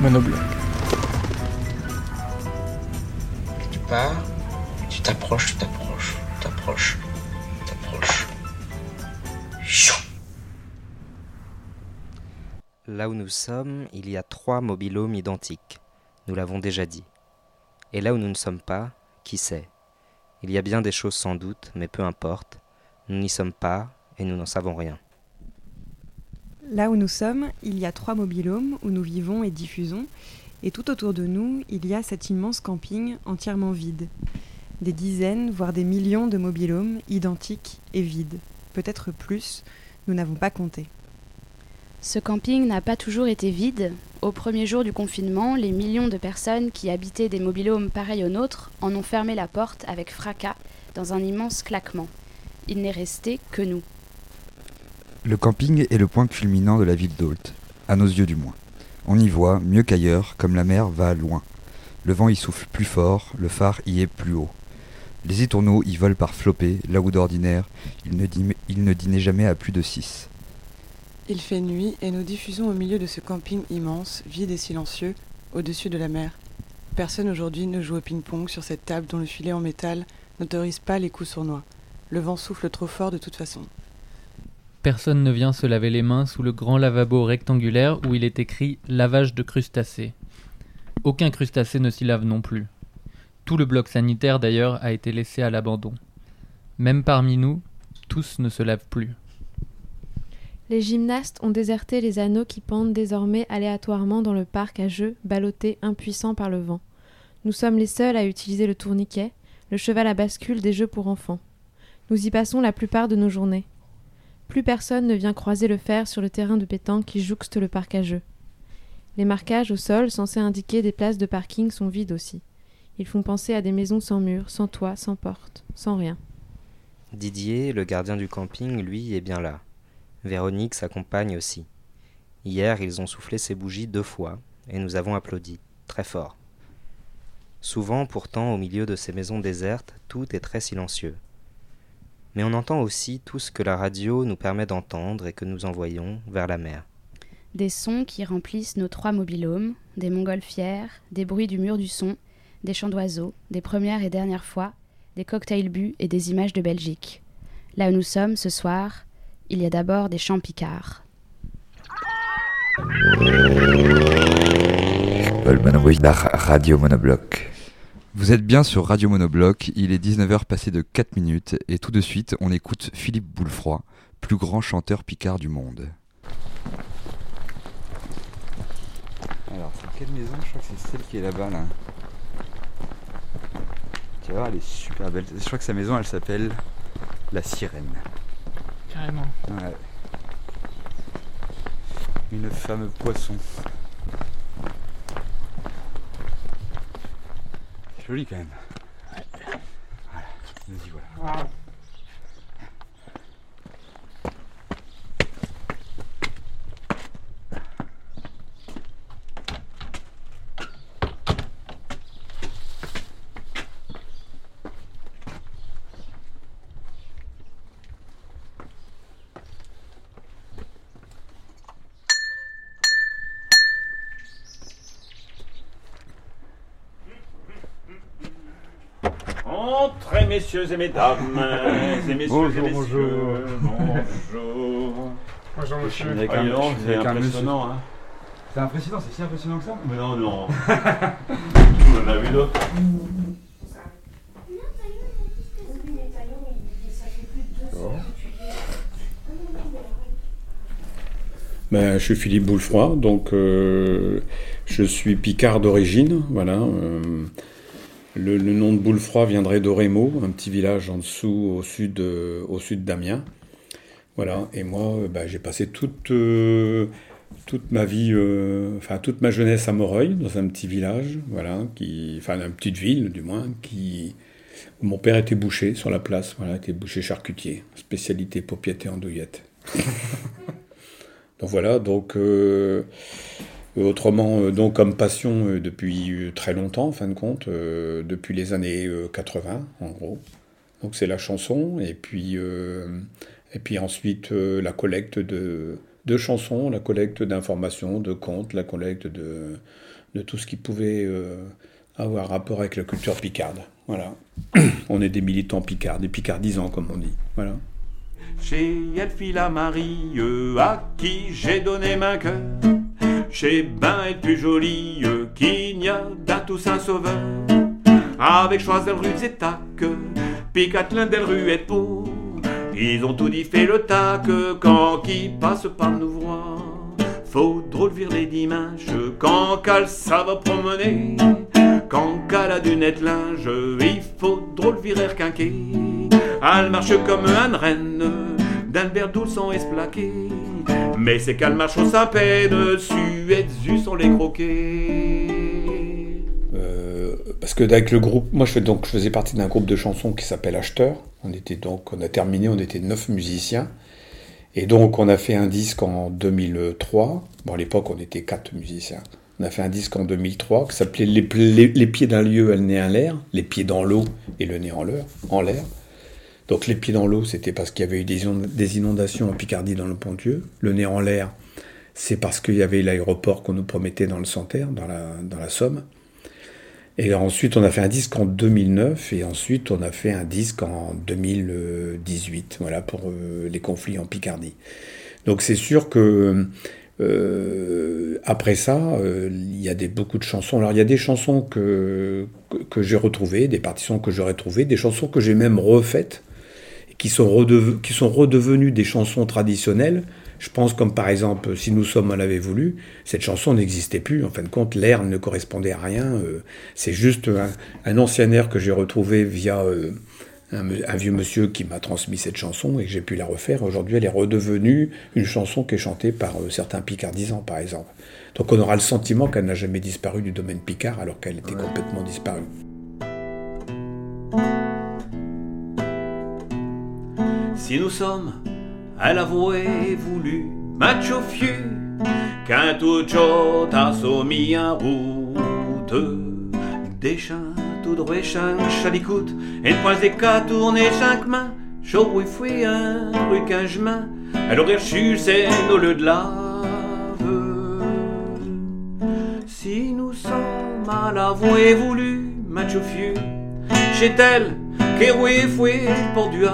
Monobloc. Tu pars, tu t'approches, tu t'approches, tu t'approches, tu t'approches. Chou Là où nous sommes, il y a trois mobilhomes identiques. Nous l'avons déjà dit. Et là où nous ne sommes pas, qui sait? Il y a bien des choses sans doute, mais peu importe. Nous n'y sommes pas et nous n'en savons rien. Là où nous sommes, il y a trois mobilhomes où nous vivons et diffusons, et tout autour de nous, il y a cet immense camping entièrement vide. Des dizaines, voire des millions de mobilhomes identiques et vides. Peut-être plus, nous n'avons pas compté. Ce camping n'a pas toujours été vide. Au premier jour du confinement, les millions de personnes qui habitaient des mobilhomes pareils aux nôtres en ont fermé la porte avec fracas dans un immense claquement. Il n'est resté que nous. Le camping est le point culminant de la ville d'Ault, à nos yeux du moins. On y voit, mieux qu'ailleurs, comme la mer va loin. Le vent y souffle plus fort, le phare y est plus haut. Les étourneaux y volent par flopées, là où d'ordinaire, ils ne, ils dînaient jamais à plus de six. Il fait nuit et nous diffusons au milieu de ce camping immense, vide et silencieux, au-dessus de la mer. Personne aujourd'hui ne joue au ping-pong sur cette table dont le filet en métal n'autorise pas les coups sournois. Le vent souffle trop fort de toute façon. Personne ne vient se laver les mains sous le grand lavabo rectangulaire où il est écrit lavage de crustacés. Aucun crustacé ne s'y lave non plus. Tout le bloc sanitaire d'ailleurs a été laissé à l'abandon. Même parmi nous, tous ne se lavent plus. Les gymnastes ont déserté les anneaux qui pendent désormais aléatoirement dans le parc à jeux, ballottés impuissants par le vent. Nous sommes les seuls à utiliser le tourniquet, le cheval à bascule des jeux pour enfants. Nous y passons la plupart de nos journées. Plus personne ne vient croiser le fer sur le terrain de pétanque qui jouxte le parc. Les marquages au sol censés indiquer des places de parking sont vides aussi. Ils font penser à des maisons sans murs, sans toit, sans porte, sans rien. Didier, le gardien du camping, lui, est bien là. Véronique s'accompagne aussi. Hier, ils ont soufflé ces bougies deux fois, et nous avons applaudi, très fort. Souvent, pourtant, au milieu de ces maisons désertes, tout est très silencieux. Mais on entend aussi tout ce que la radio nous permet d'entendre et que nous envoyons vers la mer. Des sons qui remplissent nos trois mobilhomes, des montgolfières, des bruits du mur du son, des chants d'oiseaux, des premières et dernières fois, des cocktails bu et des images de Belgique. Là où nous sommes ce soir, il y a d'abord des chants picards. Radio Monobloc. Vous êtes bien sur Radio Monobloc, il est 19h passé de 4 minutes et tout de suite on écoute Philippe Boulefroy, plus grand chanteur picard du monde. Alors, c'est quelle maison? Je crois que c'est celle qui est là-bas là. Tu vas voir, elle est super belle. Je crois que sa maison elle s'appelle La Sirène. Carrément. Ouais. Une femme poisson. Joli quand même. Voilà, vas-y voilà. Entrez, messieurs et mesdames, et messieurs Bonjour, et messieurs. bonjour. Bonjour. Bonjour monsieur. C'est impressionnant, hein. C'est impressionnant, c'est si impressionnant que ça Mais non, non. tu m'en as vu d'autres Ben, je suis Philippe Boulefroy, donc euh, je suis picard d'origine. Voilà. euh, le, nom de Boulefroy viendrait d'Orémo, un petit village en dessous, au sud, euh, au sud d'Amiens. Voilà. Et moi, euh, ben, j'ai passé toute, euh, toute ma vie, enfin toute ma jeunesse à Moreuil, dans un petit village, voilà, qui, enfin une petite ville du moins, qui, où mon père était boucher sur la place, voilà, était boucher charcutier, spécialité paupiette et andouillette. Donc voilà, donc autrement, euh, donc comme passion euh, depuis euh, très longtemps, en fin de compte, euh, depuis les années euh, 80, en gros. Donc c'est la chanson, et puis, euh, et puis ensuite euh, la collecte de, de chansons, la collecte d'informations, de contes, la collecte de, de tout ce qui pouvait euh, avoir rapport avec la culture picarde. Voilà. On est des militants picards, des picardisants comme on dit. Voilà. Chez Elfila Marie, euh, à qui j'ai donné ma cœur. Chez Ben est plus jolie euh, qu'il n'y a d'un Toussaint Sauveur. Avec Choisel rue Zétac, Picatelin del rue Pau. Ils ont tout dit fait le tac quand qui passe par nous voir. Faut drôle vire les dimanches quand qu'elle ça va promener. Quand qu'elle a du net linge, il faut drôle virer quinquer. Elle marche comme un reine, d'Albert Doulson esplaqué. Mais c'est qu'elle marche au Saint-Pé dessus et dessus sont les croquets. Euh, parce que avec le groupe, moi je, fais donc, je faisais partie d'un groupe de chansons qui s'appelle Acheteur. On était donc, on a terminé, on était neuf musiciens. Et donc on a fait un disque en 2003. Bon à l'époque on était quatre musiciens. On a fait un disque en 2003 qui s'appelait les, les- les pieds d'un lieu, elle nez en l'air, les pieds dans l'eau et le nez en l'air. En l'air. Donc les pieds dans l'eau, c'était parce qu'il y avait eu des, inond- des inondations en Picardie dans le Pontieux. Le nez en l'air, c'est parce qu'il y avait l'aéroport qu'on nous promettait dans le Santerre, dans la, Somme. Et ensuite, on a fait un disque en 2009 et ensuite, on a fait un disque en 2018, voilà, pour euh, les conflits en Picardie. Donc c'est sûr que euh, après ça, euh, il y a beaucoup de chansons. Alors il y a des chansons que, que, j'ai retrouvées, des partitions que j'aurais trouvées, des chansons que j'ai même refaites, qui sont, redeve- qui sont redevenues des chansons traditionnelles. Je pense comme par exemple Si nous sommes, on l'avait voulu, cette chanson n'existait plus. En fin de compte, l'air ne correspondait à rien. euh, C'est juste un, un ancien air que j'ai retrouvé via euh, un, un vieux monsieur qui m'a transmis cette chanson et que j'ai pu la refaire. Aujourd'hui, elle est redevenue une chanson qui est chantée par euh, certains picardisans, par exemple. Donc on aura le sentiment qu'elle n'a jamais disparu du domaine picard alors qu'elle était complètement disparue. Si nous sommes à l'avouer voulu, macho fiu, qu'un tout a soumis en route. Des chiens tout droit, chalicoute, et point des cas tournés chaque main, chaud oui fouille un rue qu'un chemin, alors reçu c'est nos lieux de lave. Si nous sommes à l'avouer voulu, macho fiu, chez tel, qu'est foué pour du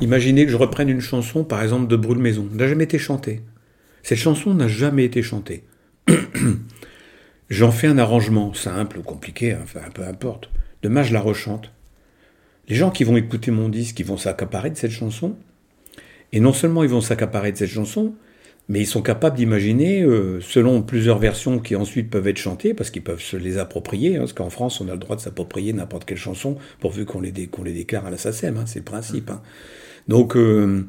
Imaginez que je reprenne une chanson, par exemple, de Brûle-Maison. Elle n'a jamais été chantée. Cette chanson n'a jamais été chantée. J'en fais un arrangement simple ou compliqué, hein, enfin, peu importe. Demain, je la rechante. Les gens qui vont écouter mon disque, ils vont s'accaparer de cette chanson. Et non seulement ils vont s'accaparer de cette chanson, mais ils sont capables d'imaginer, euh, selon plusieurs versions qui ensuite peuvent être chantées, parce qu'ils peuvent se les approprier, hein, parce qu'en France, on a le droit de s'approprier n'importe quelle chanson, pourvu qu'on les, dé- qu'on les déclare à la SACEM, hein, c'est le principe. hein. Donc, euh,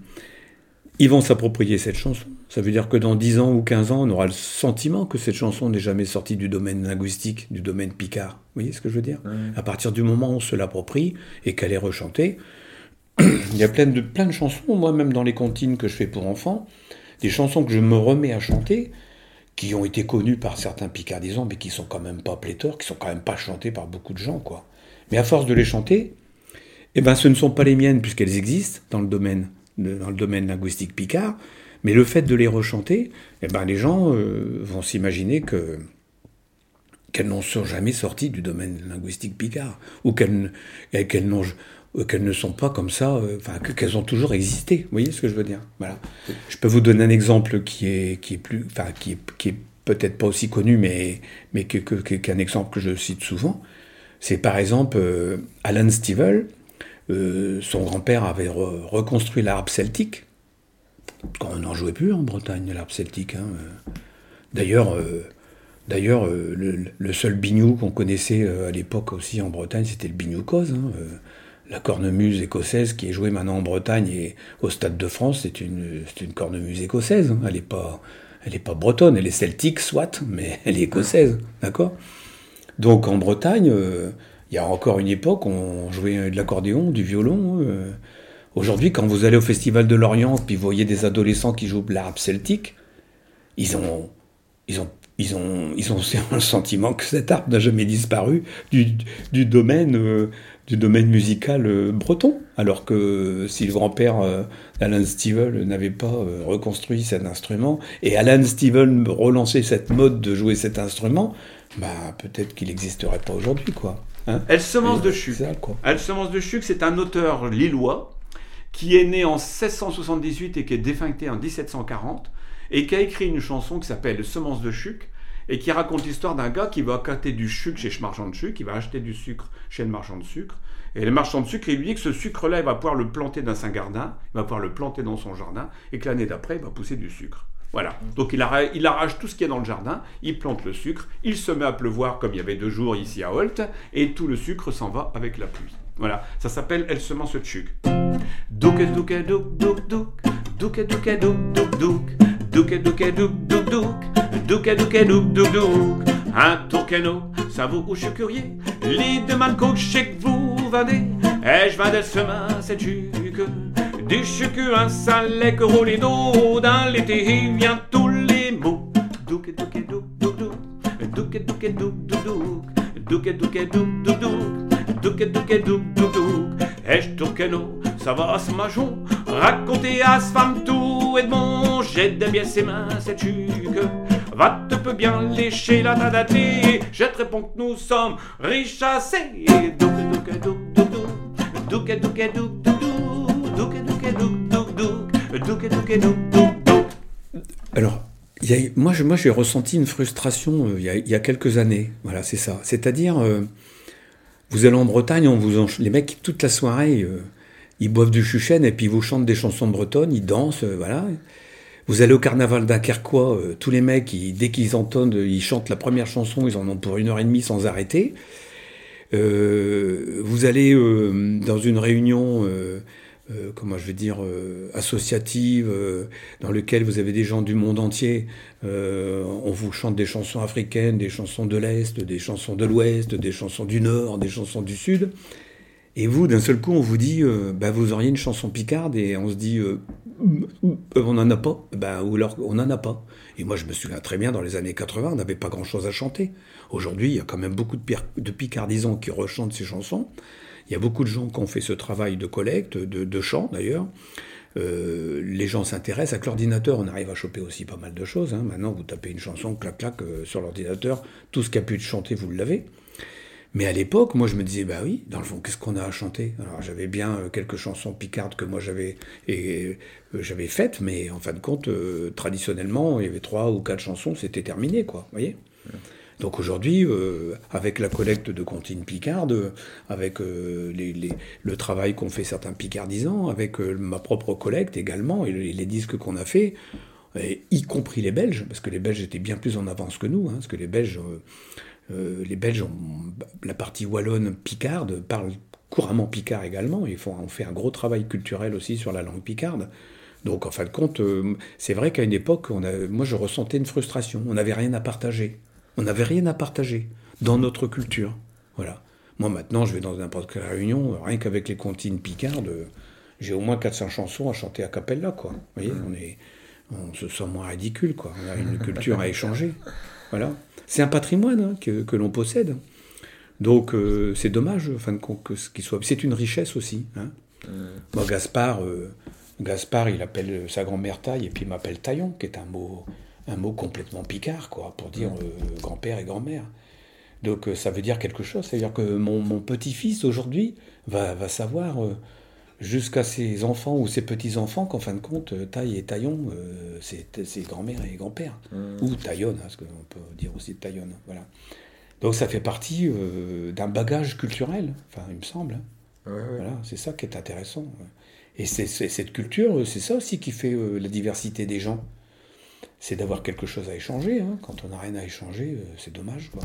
ils vont s'approprier cette chanson. Ça veut dire que dans 10 ans ou 15 ans, on aura le sentiment que cette chanson n'est jamais sortie du domaine linguistique, du domaine picard. Vous voyez ce que je veux dire? À partir du moment où on se l'approprie et qu'elle est rechantée, il y a plein de, plein de chansons, moi même dans les comptines que je fais pour enfants, des chansons que je me remets à chanter, qui ont été connues par certains picardisans, mais qui sont quand même pas pléthores, qui sont quand même pas chantées par beaucoup de gens, quoi. Mais à force de les chanter, eh ben, ce ne sont pas les miennes puisqu'elles existent dans le domaine, dans le domaine linguistique picard. Mais le fait de les rechanter, eh ben, les gens euh, vont s'imaginer que qu'elles n'en sont jamais sorties du domaine linguistique picard, ou qu'elles qu'elles n'ont qu'elles ne sont pas comme ça, euh, enfin que- qu'elles ont toujours existé. Vous voyez ce que je veux dire? Voilà. Je peux vous donner un exemple qui est qui est plus, enfin qui est, qui est peut-être pas aussi connu, mais mais que, que- qu'un exemple que je cite souvent. C'est par exemple euh, Alan Stivell. euh, son grand-père avait re- reconstruit l'arabe celtique quand on n'en jouait plus en Bretagne, l'arabe celtique. hein, euh. D'ailleurs, euh, euh, le, seul biniou qu'on connaissait euh, à l'époque aussi en Bretagne, c'était le biniou cause. hein, euh. La cornemuse écossaise qui est jouée maintenant en Bretagne et au Stade de France, c'est une, une cornemuse écossaise. hein. Elle n'est pas, elle pas bretonne, elle est celtique, soit, mais elle est écossaise, d'accord? Donc en Bretagne, euh, il y a encore une époque, on jouait de l'accordéon, du violon. euh. Aujourd'hui, quand vous allez au Festival de l'Orient, puis vous voyez des adolescents qui jouent de l'arabe celtique, ils ont, ils ont, ils ont, ils ont le sentiment que cet art n'a jamais disparu du, du domaine, euh, du domaine musical euh, breton. Alors que si le grand-père euh, d'Alan Stivell n'avait pas euh, reconstruit cet instrument et Alan Stivell relançait cette mode de jouer cet instrument, bah peut-être qu'il n'existerait pas aujourd'hui, quoi. Hein Elle semence de Chuc. ça, quoi. Elle semence de Chuc, c'est un auteur lillois qui est né en 1678 et qui est défuncté en 1740 et qui a écrit une chanson qui s'appelle Semence de Chuc et qui raconte l'histoire d'un gars qui va acheter du sucre chez ce marchand de sucre, qui va acheter du sucre chez le marchand de sucre. Et le marchand de sucre, il lui dit que ce sucre-là, il va pouvoir le planter dans son jardin, il va pouvoir le planter dans son jardin, et que l'année d'après, il va pousser du sucre. Voilà. Donc il arrache, il arrache tout ce qui est dans le jardin, il plante le sucre, il se met à pleuvoir comme il y avait deux jours ici à Holt, et tout le sucre s'en va avec la pluie. Voilà. Ça s'appelle Elle semence de chuc. Douke douke douk douk douk, douke douke douk douk douk. Un tourcano, ça vous ou curieux, les demandes qu'au chèque vous vendez, et je vendais semence de chuc. Du chuc, un salé que roule d'eau, dans l'été il vient tous les mots. Douke douke douk douk douk, douke douke douk douk douk, douke douke douk douk douk, douke douke douk douk douk. Et je tourcano, ça va ce majon, raconter à ce femme tout et de bon, j'ai des bien ses mains, cette chuc. Va te peu bien lécher la tadaté, je te réponds que nous sommes riches assez. Douk. Alors, moi, je- moi, j'ai ressenti une frustration euh, il y a quelques années. Voilà, c'est ça. C'est-à-dire, euh, vous allez en Bretagne, on vous en- les mecs, toute la soirée, euh, ils boivent du chuchen et puis ils vous chantent des chansons bretonnes, ils dansent, euh, voilà. Vous allez au carnaval dunkerquois, euh, tous les mecs, dès qu'ils entendent, ils chantent la première chanson, ils en ont pour une heure et demie sans arrêter. Euh, vous allez euh, dans une réunion, euh, comment je vais dire, associative, dans lequel vous avez des gens du monde entier. On vous chante des chansons africaines, des chansons de l'Est, des chansons de l'Ouest, des chansons du Nord, des chansons du Sud. Et vous, d'un seul coup, on vous dit, euh, bah, vous auriez une chanson picarde, et on se dit, euh, euh, on n'en a pas. Bah, ou alors, on n'en a pas. Et moi, je me souviens très bien, dans les années 80, on n'avait pas grand-chose à chanter. Aujourd'hui, il y a quand même beaucoup de, picardisants qui rechantent ces chansons. Il y a beaucoup de gens qui ont fait ce travail de collecte, de, chant d'ailleurs. Euh, les gens s'intéressent. Avec l'ordinateur, on arrive à choper aussi pas mal de choses. hein. Maintenant, vous tapez une chanson, clac, clac, sur l'ordinateur, tout ce qui a pu être chanté, vous l'avez. Mais à l'époque, moi, je me disais, bah oui, dans le fond, qu'est-ce qu'on a à chanter? Alors, j'avais bien euh, quelques chansons picardes que moi euh, j'avais faites, mais en fin de compte, euh, traditionnellement, il y avait trois ou quatre chansons, c'était terminé, quoi. Vous voyez? Donc aujourd'hui, avec la collecte de comptines picardes, avec le travail qu'ont fait certains picardisants, avec ma propre collecte également, et les, disques qu'on a fait, y compris les Belges, parce que les Belges étaient bien plus en avance que nous, hein, parce que les Belges, euh, les Belges, ont, la partie wallonne picarde parle couramment picard également, ils font, on fait un gros travail culturel aussi sur la langue picarde. Donc en fin de compte, euh, c'est vrai qu'à une époque, on a, moi je ressentais une frustration, on n'avait rien à partager. On n'avait rien à partager dans notre culture. Voilà. Moi maintenant, je vais dans n'importe quelle réunion, rien qu'avec les comptines picardes, j'ai au moins 400 chansons à chanter à cappella, quoi. Vous voyez, on, est, on se sent moins ridicule, quoi. On a une culture à échanger. Voilà. C'est un patrimoine hein, que, que l'on possède. Donc euh, c'est dommage, fin de compte, que ce qui soit. C'est une richesse aussi. Hein. Moi, Gaspard, euh, Gaspard, il appelle sa grand-mère Taille et puis il m'appelle Taillon, qui est un mot, un mot complètement picard, quoi, pour dire euh, grand-père et grand-mère. Donc ça veut dire quelque chose. C'est-à-dire que mon, mon petit-fils aujourd'hui va, va savoir jusqu'à ses enfants ou ses petits-enfants qu'en fin de compte, euh, taille et taillon, euh, c'est c'est grand-mère et grand-père. Ou taillonne, hein, parce qu'on peut dire aussi taillonne. Voilà. Donc ça fait partie euh, d'un bagage culturel, enfin il me semble. hein. Voilà, c'est ça qui est intéressant. Et c'est cette culture, euh, c'est ça aussi qui fait euh, la diversité des gens. C'est d'avoir quelque chose à échanger. hein. Quand on n'a rien à échanger, euh, c'est dommage. Quoi.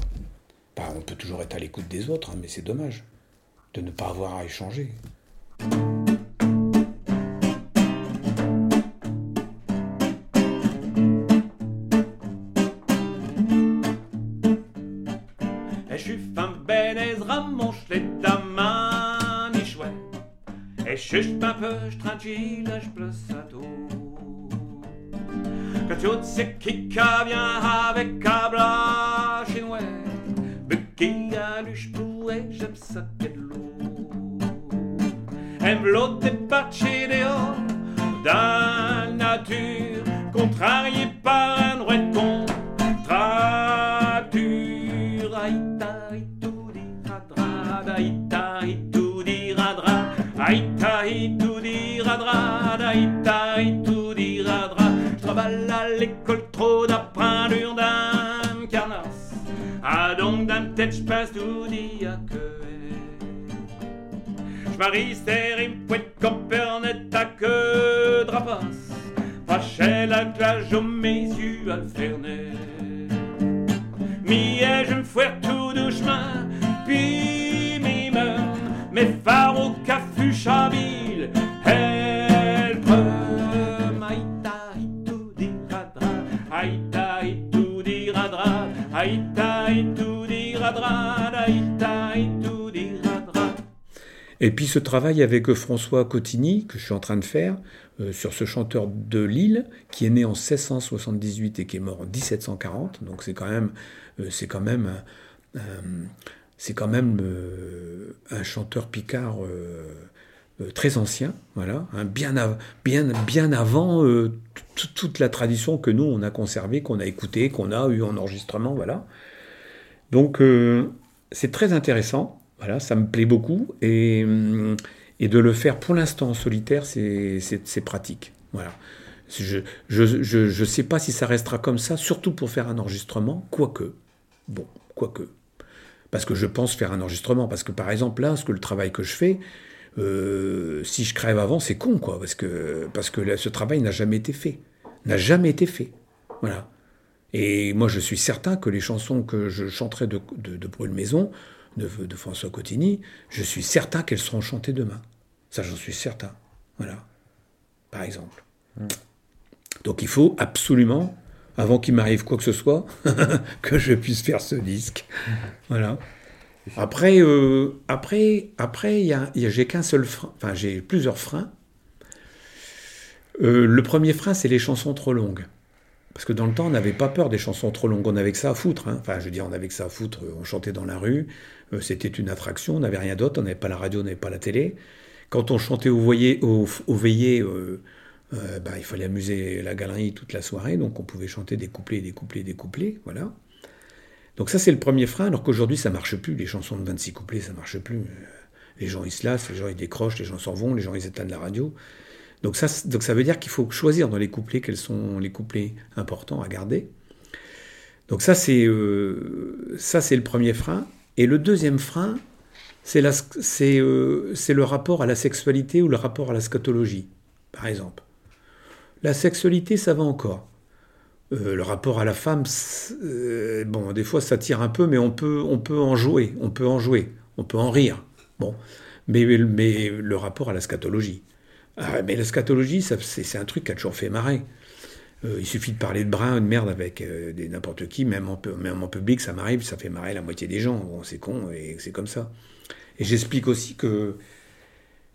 On peut toujours être à l'écoute des autres, hein, mais c'est dommage de ne pas avoir à échanger. Suis un peu tranquille, place à tout. Tu sais qui qu'a vient avec cabla chinois. Aime l'eau départie dehors, d'un nature, contrarié par un droit de contracture. Aïta, itou, di, radra, daïta, itou, di, radra, aïta, itou, di, radra, daïta, itou, di, radra. Je travaille à l'école trop d'apprendre d'un carnasse. Ah donc d'un tête, je passe tout dit à que marie stérim, poète, corpernet, à que drapasse. Fâché la clage aux mes yeux, alfernet. Mi je me fouette tout doucement, puis mi. Mes phares au café chabile, Et puis ce travail avec François Cotigny, que je suis en train de faire, euh, sur ce chanteur de Lille, qui est né en 1678 et qui est mort en 1740. Donc c'est quand même, euh, c'est quand même, un- quand même euh, un chanteur picard euh, euh, très ancien, voilà, hein, bien, bien, bien avant euh, toute la tradition que nous on a conservée, qu'on a écoutée, qu'on a eu en enregistrement, voilà. Donc euh, c'est très intéressant, voilà, ça me plaît beaucoup et, hum, et de le faire pour l'instant en solitaire, c'est pratique, voilà. Je je, je, je sais pas si ça restera comme ça, surtout pour faire un enregistrement, quoique, bon, quoique. Parce que je pense faire un enregistrement, parce que par exemple là, ce que le travail que je fais, euh, si je crève avant, c'est con, quoi, parce que, parce que ce travail n'a jamais été fait, n'a jamais été fait, voilà. Et moi, je suis certain que les chansons que je chanterai de, de, de Brûle Maison, de, de François Cotigny, je suis certain qu'elles seront chantées demain. Ça, j'en suis certain. Voilà. Par exemple. Donc, il faut absolument, avant qu'il m'arrive quoi que ce soit, que je puisse faire ce disque. Voilà. Après, euh, après, après, y a, y a- j'ai qu'un seul frein. Enfin, j'ai plusieurs freins. Euh, le premier frein, c'est les chansons trop longues. Parce que dans le temps, on n'avait pas peur des chansons trop longues. On avait que ça à foutre. hein. Enfin, je veux dire, on avait que ça à foutre. On chantait dans la rue. Euh, C'était une attraction. On n'avait rien d'autre. On n'avait pas la radio, on n'avait pas la télé. Quand on chantait au, voyer, au, au veillé, euh, euh, bah, il fallait amuser la galerie toute la soirée. Donc, on pouvait chanter des couplets, des couplets, des couplets. Voilà. Donc, ça, c'est le premier frein. Alors qu'aujourd'hui, ça marche plus. Les chansons de 26 couplets, ça marche plus. Les gens, ils se lassent. Les gens, ils décrochent. Les gens s'en vont. Les gens, ils éteignent la radio. Donc ça, donc ça veut dire qu'il faut choisir dans les couplets quels sont les couplets importants à garder. Donc ça c'est ça c'est le premier frein. Et le deuxième frein, euh, c'est le rapport à la sexualité ou le rapport à la scatologie, par exemple. La sexualité, ça va encore. Euh, le rapport à la femme, euh, bon, des fois ça tire un peu, mais on peut, on peut en jouer, on peut en jouer, on peut en rire. Bon, mais, le rapport à la scatologie. Ah, mais la scatologie, c'est un truc qui a toujours fait marrer. Euh, il suffit de parler de ou de merde avec euh, n'importe qui, même en, public, ça m'arrive, ça fait marrer la moitié des gens. Bon, c'est con et c'est comme ça. Et j'explique aussi que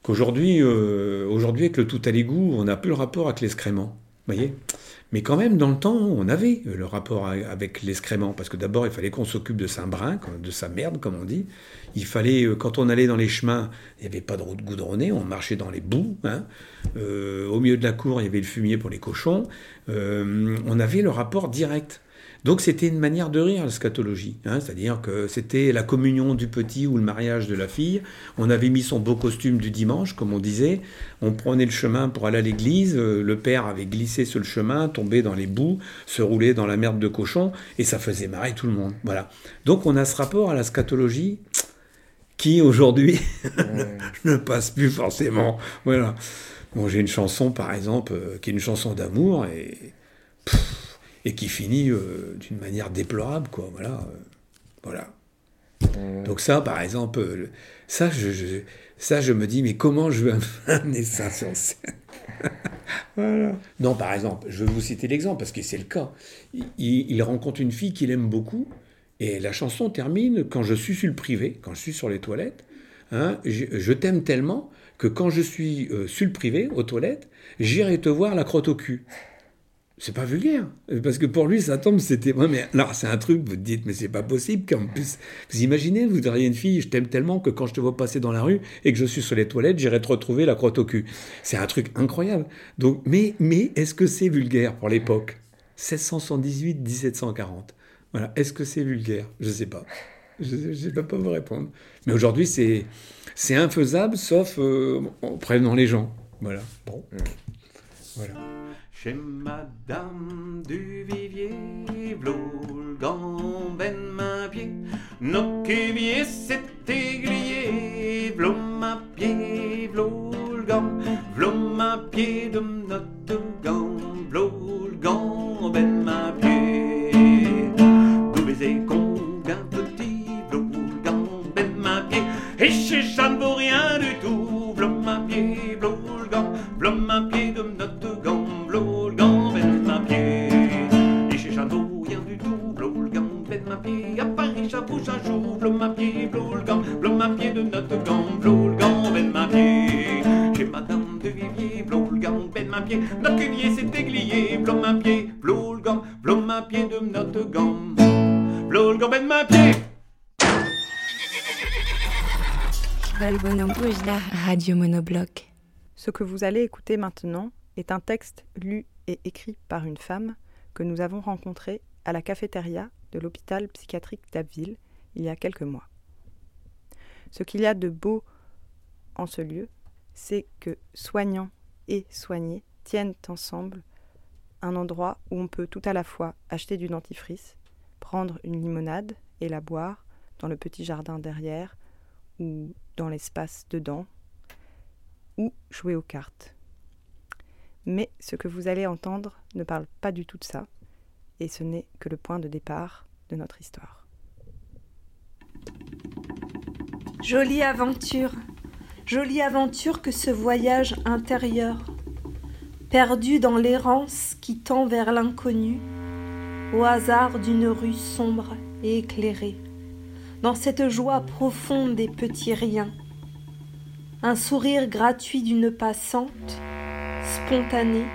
qu'aujourd'hui, euh, aujourd'hui avec le tout à l'égout, on n'a plus le rapport avec l'excrément. Mais quand même, dans le temps, on avait le rapport avec l'excrément. Parce que d'abord, il fallait qu'on s'occupe de sa brin, de sa merde, comme on dit. Il fallait, euh, quand on allait dans les chemins, il n'y avait pas de route goudronnée, on marchait dans les boues. hein. Euh, au milieu de la cour, il y avait le fumier pour les cochons. Euh, on avait le rapport direct. Donc c'était une manière de rire, la scatologie. Hein, C'est-à-dire que c'était la communion du petit ou le mariage de la fille. On avait mis son beau costume du dimanche, comme on disait. On prenait le chemin pour aller à l'église. Euh, Le père avait glissé sur le chemin, tombé dans les boues, se roulait dans la merde de cochon, et ça faisait marrer tout le monde. Voilà. Donc on a ce rapport à la scatologie qui aujourd'hui ne passe plus forcément. Voilà. Bon, j'ai une chanson par exemple euh, qui est une chanson d'amour et pff, et qui finit euh, d'une manière déplorable quoi. Voilà. euh, voilà. Donc ça, par exemple, euh, le- ça je, je- ça je me dis mais comment je vais amener ça sur scène Voilà. Non, par exemple, je vais vous citer l'exemple parce que c'est le cas. Il, il- il rencontre une fille qu'il aime beaucoup et la chanson termine quand je suis sur le privé, quand je suis sur les toilettes. hein, je je t'aime tellement que quand je suis euh, sur le privé, aux toilettes, j'irai te voir la crotte au cul. C'est pas vulgaire, parce que pour lui, ça tombe, c'était. Ouais, mais alors, c'est un truc, vous te dites, mais c'est pas possible qu'en plus. Vous imaginez, vous diriez une fille, je t'aime tellement que quand je te vois passer dans la rue et que je suis sur les toilettes, j'irai te retrouver la crotte au cul. C'est un truc incroyable. Donc, mais, mais est-ce que c'est vulgaire pour l'époque? 1678-1740. Voilà. Est-ce que c'est vulgaire? Je sais pas. Je ne peux pas vous répondre. Mais aujourd'hui, c'est c'est infaisable, sauf euh, en prévenant les gens. Voilà. Bon. Voilà. Chez Madame du Vivier, Vlolgan, ben main pied, nos kéviers s'est aiguillé, vlom à pied, Vlolgan, vlom à pied de notre gant, Vlolgan, ben main pied, nous baiser un petit, Vlolgan, ben main pied, et chez Jeanne vaut rien du tout, vlom à pied, Vlolgan, vlom à pied Radio Monobloc. Ce que vous allez écouter maintenant est un texte lu et écrit par une femme que nous avons rencontrée à la cafétéria de l'hôpital psychiatrique d'Abbeville il y a quelques mois. Ce qu'il y a de beau en ce lieu, c'est que soignants et soignés tiennent ensemble un endroit où on peut tout à la fois acheter du dentifrice, prendre une limonade et la boire dans le petit jardin derrière ou dans l'espace dedans, ou jouer aux cartes. Mais ce que vous allez entendre ne parle pas du tout de ça, et ce n'est que le point de départ de notre histoire. Jolie aventure, jolie aventure que ce voyage intérieur, perdu dans l'errance qui tend vers l'inconnu, au hasard d'une rue sombre et éclairée, dans cette joie profonde des petits riens, un sourire gratuit d'une passante, spontanée,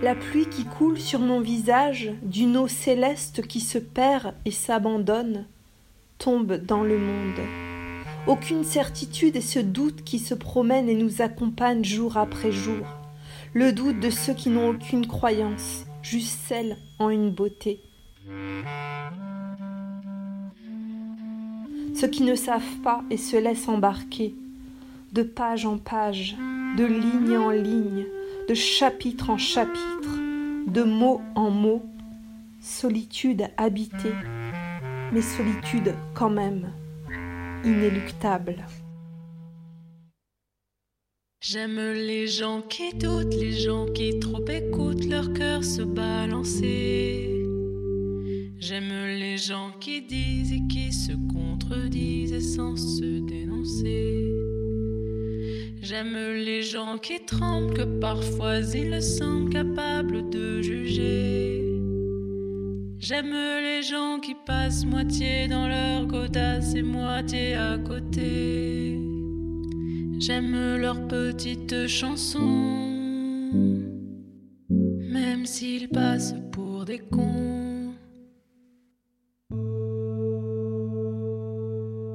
la pluie qui coule sur mon visage d'une eau céleste qui se perd et s'abandonne, tombe dans le monde. Aucune certitude et ce doute qui se promène et nous accompagne jour après jour. Le doute de ceux qui n'ont aucune croyance, juste celle en une beauté. Ceux qui ne savent pas et se laissent embarquer, de page en page, de ligne en ligne, de chapitre en chapitre, de mot en mot, solitude habitée, mais solitude quand même, inéluctable. J'aime les gens qui doutent, les gens qui trop écoutent leur cœur se balancer. Gens qui disent et qui se contredisent sans se dénoncer. J'aime les gens qui tremblent que parfois ils semblent capables de juger. J'aime les gens qui passent moitié dans leur godasse et moitié à côté. J'aime leurs petites chansons, même s'ils passent pour des cons.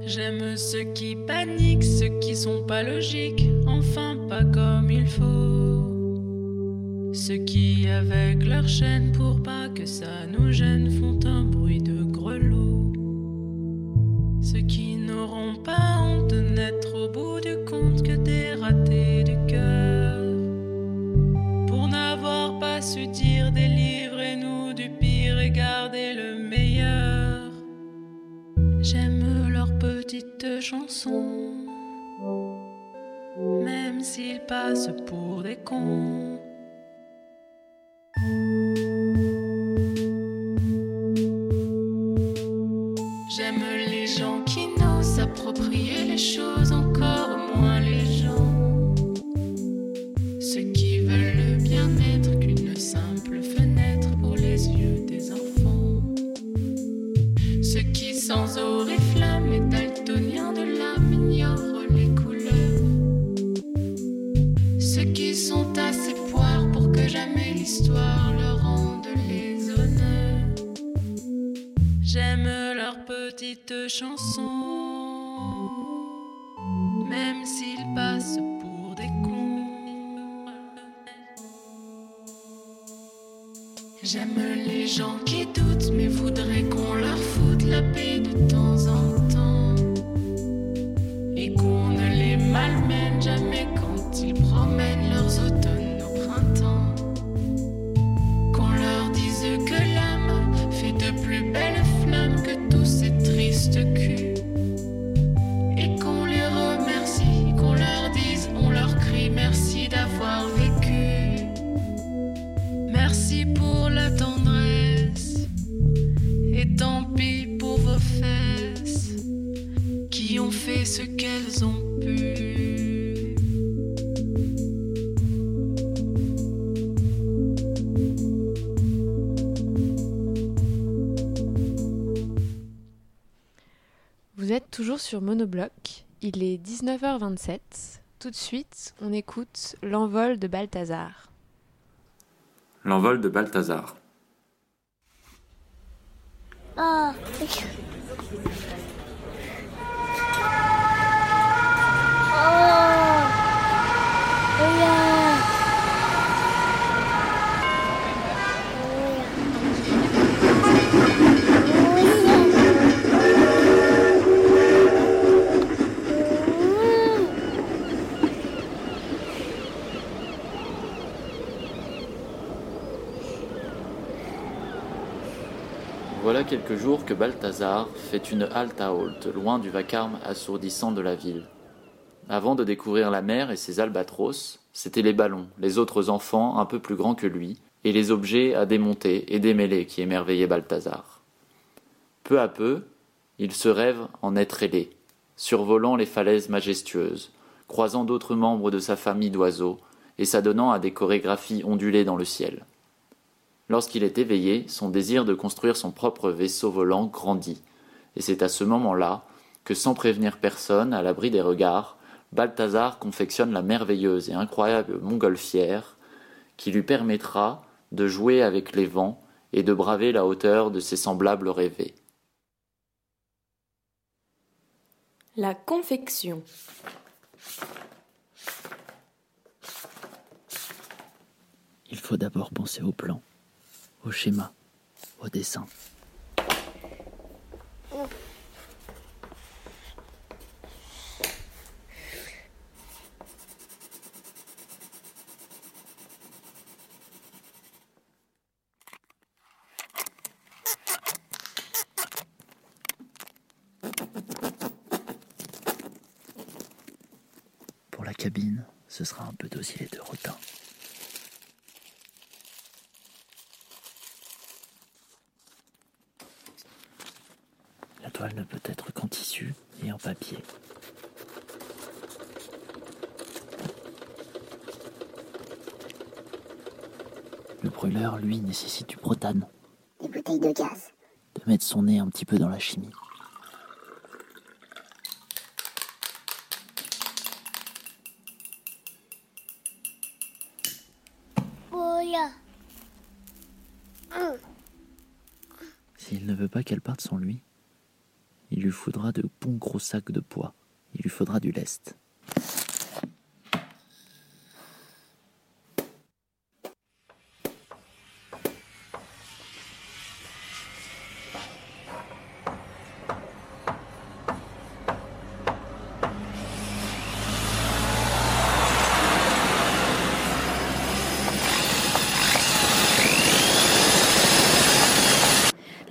J'aime ceux qui paniquent, ceux qui sont pas logiques, enfin pas comme il faut. Ceux qui, avec leur chaîne, pour pas que ça nous gêne, font un bruit de grelot. Ceux qui leurs petites chansons, même s'ils passent pour des cons. Jamais l'histoire leur rende les honneurs. J'aime leurs petites chansons, même s'ils passent pour des cons. J'aime les gens qui doutent, mais voudraient qu'on leur foute la paix de temps en temps. Ce qu'elles ont pu. Vous êtes toujours sur Monobloc, il est 19h27. Tout de suite, on écoute L'envol de Balthazar. L'envol de Balthazar. Oh. Voilà quelques jours que Balthazar fait une halte à Holt, loin du vacarme assourdissant de la ville. Avant de découvrir la mer et ses albatros, c'étaient les ballons, les autres enfants un peu plus grands que lui, et les objets à démonter et démêler qui émerveillaient Balthazar. Peu à peu, il se rêve en être ailé, survolant les falaises majestueuses, croisant d'autres membres de sa famille d'oiseaux et s'adonnant à des chorégraphies ondulées dans le ciel. Lorsqu'il est éveillé, son désir de construire son propre vaisseau volant grandit, et c'est à ce moment-là que, sans prévenir personne, à l'abri des regards, Balthazar confectionne la merveilleuse et incroyable montgolfière qui lui permettra de jouer avec les vents et de braver la hauteur de ses semblables rêvés. La confection. Il faut d'abord penser au plan, au schéma, au dessin. Pour la cabine, ce sera un peu d'osier et de rotin. La toile ne peut être qu'en tissu et en papier. Le brûleur, lui, nécessite du protane. Des bouteilles de gaz. De mettre son nez un petit peu dans la chimie. Voilà. S'il ne veut pas qu'elle parte sans lui, il lui faudra de bons gros sacs de poids. Il lui faudra du lest.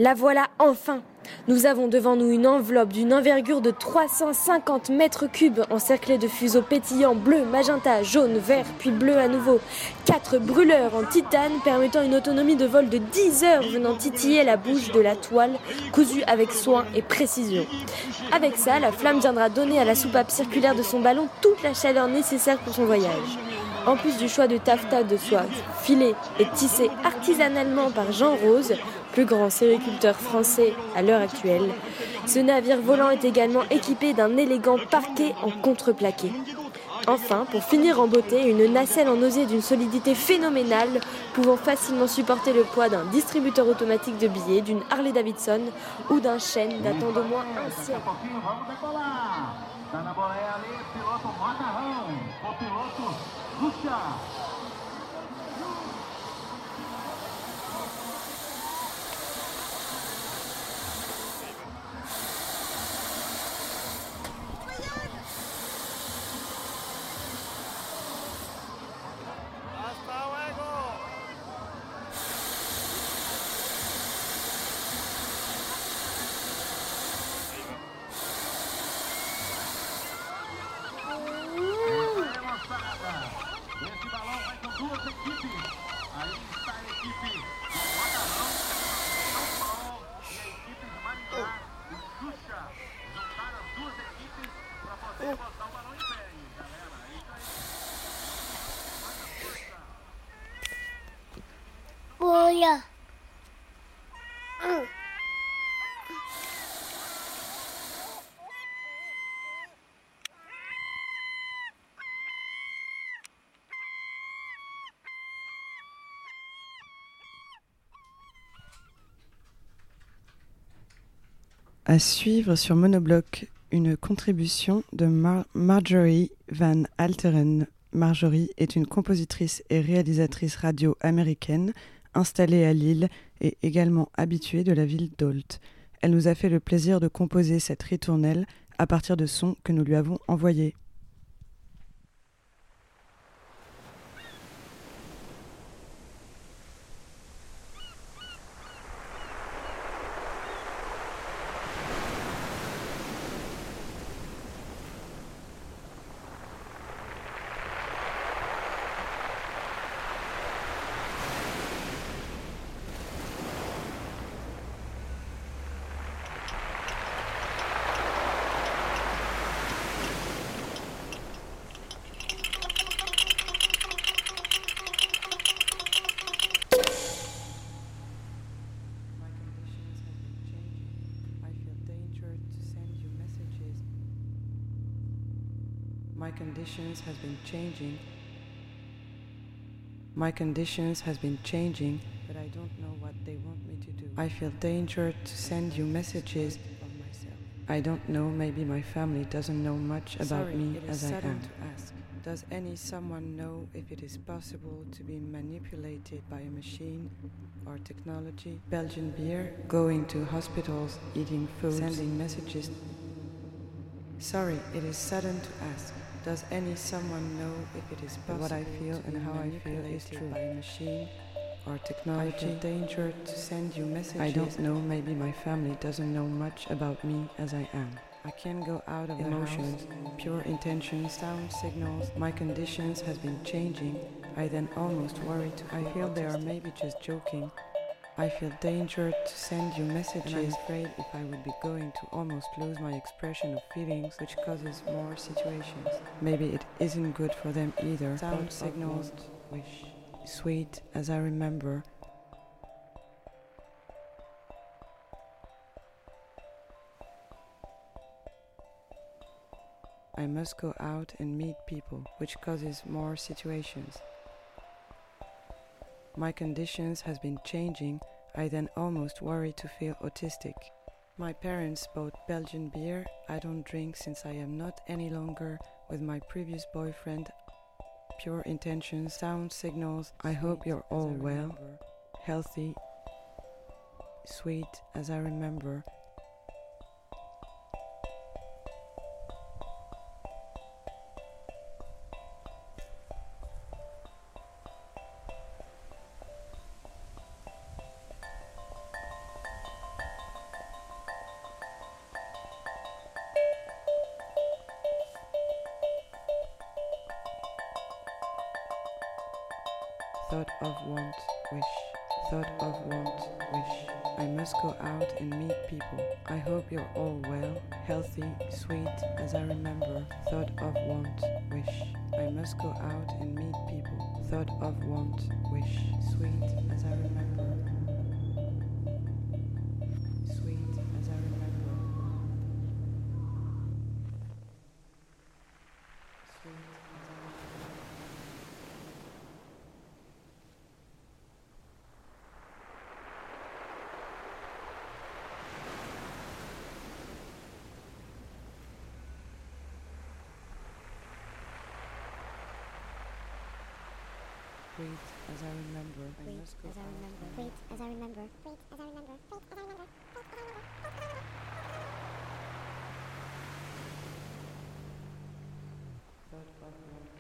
La voilà enfin Nous avons devant nous une enveloppe d'une envergure de 350 mètres cubes encerclée de fuseaux pétillants bleu, magenta, jaune, vert, puis bleu à nouveau. Quatre brûleurs en titane permettant une autonomie de vol de 10 heures venant titiller la bouche de la toile cousue avec soin et précision. Avec ça, la flamme viendra donner à la soupape circulaire de son ballon toute la chaleur nécessaire pour son voyage. En plus du choix de taffetas de soie filé et tissé artisanalement par Jean Rose, plus grand sériculteur français à l'heure actuelle, ce navire volant est également équipé d'un élégant parquet en contreplaqué. Enfin, pour finir en beauté, une nacelle en osier d'une solidité phénoménale, pouvant facilement supporter le poids d'un distributeur automatique de billets, d'une Harley Davidson ou d'un chêne datant d'au moins un siècle. À suivre sur Monobloc, une contribution de Mar- Marjorie Van Alteren. Marjorie est une compositrice et réalisatrice radio américaine installée à Lille et également habituée de la ville d'Olt. Elle nous a fait le plaisir de composer cette ritournelle à partir de sons que nous lui avons envoyés. Conditions has been changing. My conditions has been changing, but I don't know what they want me to do. I feel danger to send you messages of myself. I don't know, maybe my family doesn't know much about Sorry, me it is as I am. to ask. Does any someone know if it is possible to be manipulated by a machine or technology? Belgian beer, going to hospitals, eating food, sending messages. Sorry, it is sudden to ask. Does any someone know if it is possible What I feel to and how I feel is true. by a machine or technology? I danger to send you messages. I don't know. Maybe my family doesn't know much about me as I am. I can go out of emotions, pure intentions, sound signals. My conditions has been changing. I then almost worry to I feel they are maybe just joking. I feel danger to send you messages. And I'm afraid if I would be going to almost lose my expression of feelings, which causes more situations. Maybe it isn't good for them either. Sound signals, wish, sweet as I remember. I must go out and meet people, which causes more situations. My conditions has been changing. I then almost worried to feel autistic. My parents bought Belgian beer. I don't drink since I am not any longer with my previous boyfriend. Pure intentions, sound signals. I hope you're all well, healthy, sweet as I remember. Wait, as I remember, I must go as I remember. Wait, as I remember. Wait, as I remember. Wait, as I remember. Wait, as I remember. Thought of want, wish.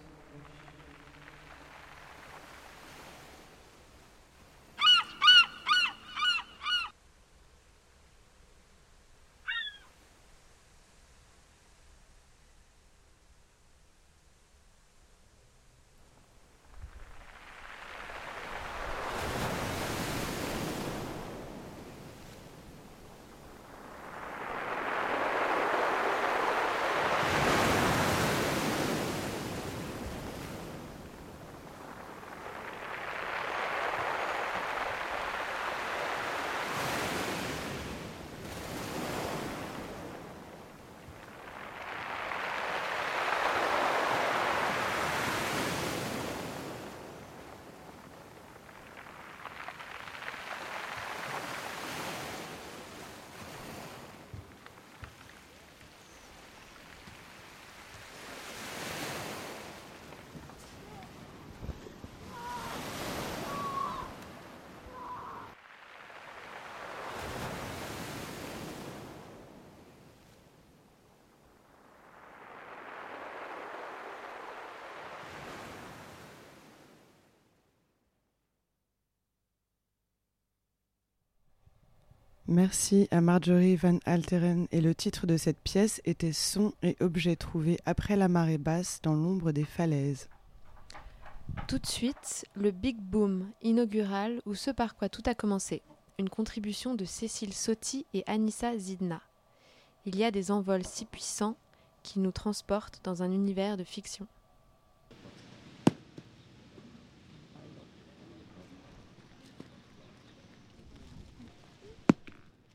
Merci à Marjorie Van Alteren et le titre de cette pièce était Sons et objets trouvés après la marée basse dans l'ombre des falaises. Tout de suite, le Big Boom inaugural ou ce par quoi tout a commencé. Une contribution de Cécile Sotti et Anissa Zidna. Il y a des envols si puissants qui nous transportent dans un univers de fiction.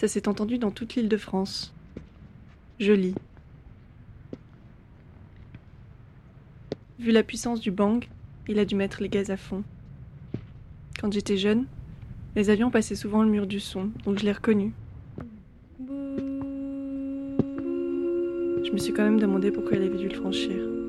Ça s'est entendu dans toute l'île de France. Joli. Vu la puissance du bang, il a dû mettre les gaz à fond. Quand j'étais jeune, les avions passaient souvent le mur du son, donc je l'ai reconnu. Je me suis quand même demandé pourquoi il avait dû le franchir.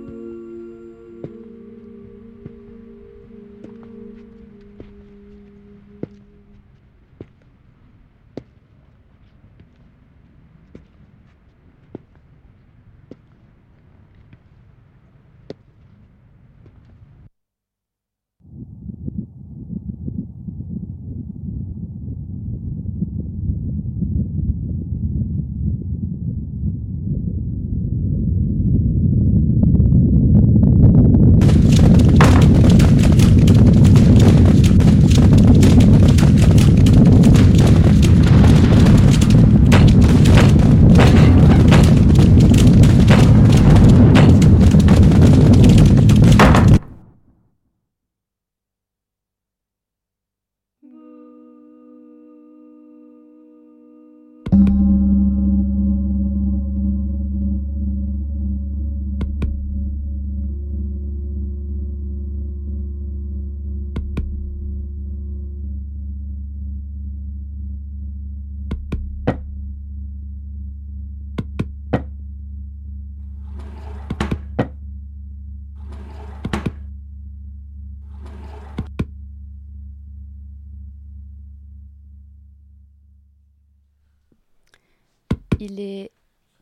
Il est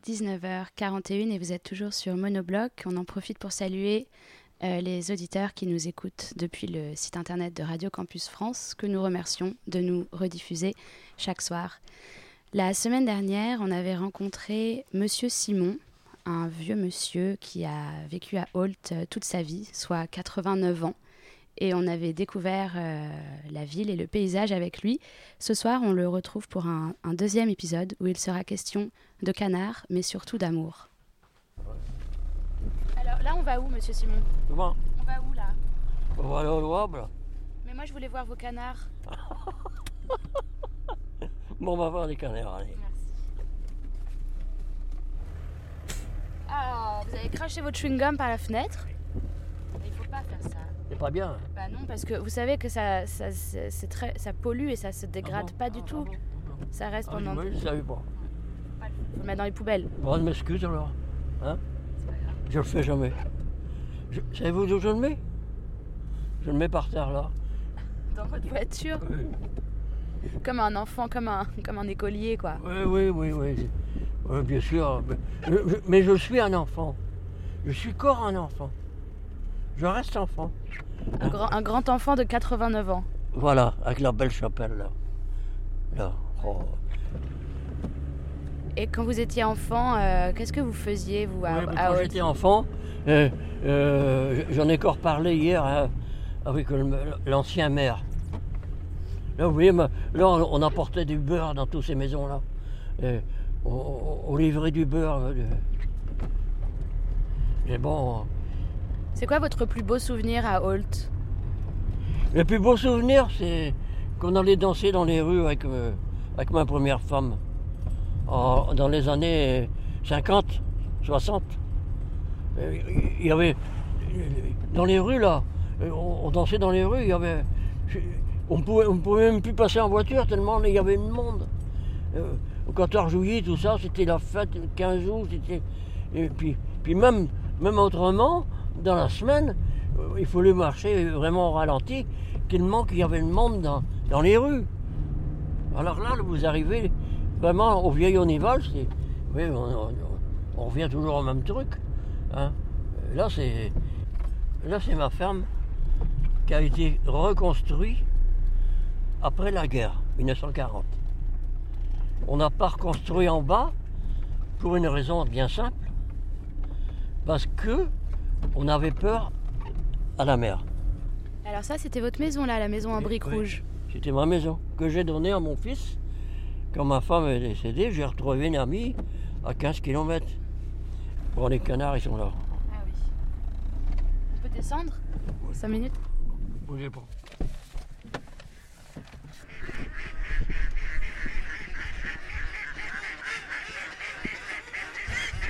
19h41 et vous êtes toujours sur Monobloc. On en profite pour saluer euh, les auditeurs qui nous écoutent depuis le site internet de Radio Campus France, que nous remercions de nous rediffuser chaque soir. La semaine dernière, on avait rencontré Monsieur Simon, un vieux monsieur qui a vécu à Holt euh, toute sa vie, soit 89 ans. Et on avait découvert euh, la ville et le paysage avec lui. Ce soir, on le retrouve pour un, un deuxième épisode où il sera question de canards, mais surtout d'amour. Alors là, on va où, monsieur Simon? Comment? On va où là? On va aller au Louable. Mais moi, je voulais voir vos canards. Bon, on va voir les canards, allez. Ah, vous avez craché votre chewing-gum par la fenêtre? Il faut pas faire ça. C'est pas bien. Bah non, parce que vous savez que ça, ça, c'est très, ça pollue et ça se dégrade pas du tout. Ça reste Ah, pendant. moi, je savais pas. Faut le mettre dans les poubelles. Bon, je m'excuse alors. Hein je le fais jamais. Savez-vous d'où je le mets? Je le mets par terre là. Dans votre voiture? Comme un enfant, comme un, comme un écolier, quoi. Oui, oui, oui, oui. Oui, bien sûr. Mais je, mais je suis un enfant. Je suis encore un enfant. Je reste enfant. Un grand, un grand enfant de 89 ans. Voilà, avec la belle chapelle là. Là. Oh. Et quand vous étiez enfant, euh, qu'est-ce que vous faisiez, vous, à, Oui, mais à quand j'étais enfant, euh, euh, j'en ai encore parlé hier hein, avec l'ancien maire. Là, vous voyez, là, on, apportait du beurre dans toutes ces maisons-là. On, livrait du beurre. Et bon, C'est quoi votre plus beau souvenir à Holt? Le plus beau souvenir, c'est qu'on allait danser dans les rues avec, euh, ma première femme. Dans les années 50, 60. Euh, Il y avait. Dans les rues, là, euh, on, dansait dans les rues, il y avait. On pouvait, pouvait même plus passer en voiture tellement il y avait de monde. Au 14 juillet, tout ça, c'était la fête, le 15 août. Et puis, puis même, même autrement, dans la semaine, euh, il fallait marcher vraiment au ralenti, tellement qu'il y avait le monde dans, dans les rues. Alors là, vous arrivez vraiment au vieil Onival, c'est. Oui, on, revient toujours au même truc. hein. Là, c'est. Là, c'est ma ferme qui a été reconstruite après la guerre, 1940. On n'a pas reconstruit en bas pour une raison bien simple. Parce que on avait peur à la mer. Alors ça, c'était votre maison, là, la maison en briques oui. rouges. C'était ma maison que j'ai donnée à mon fils. Quand ma femme est décédée, j'ai retrouvé une amie à 15 km. Bon, les canards, ils sont là. Ah oui. On peut descendre? 5 minutes? Bougez pas.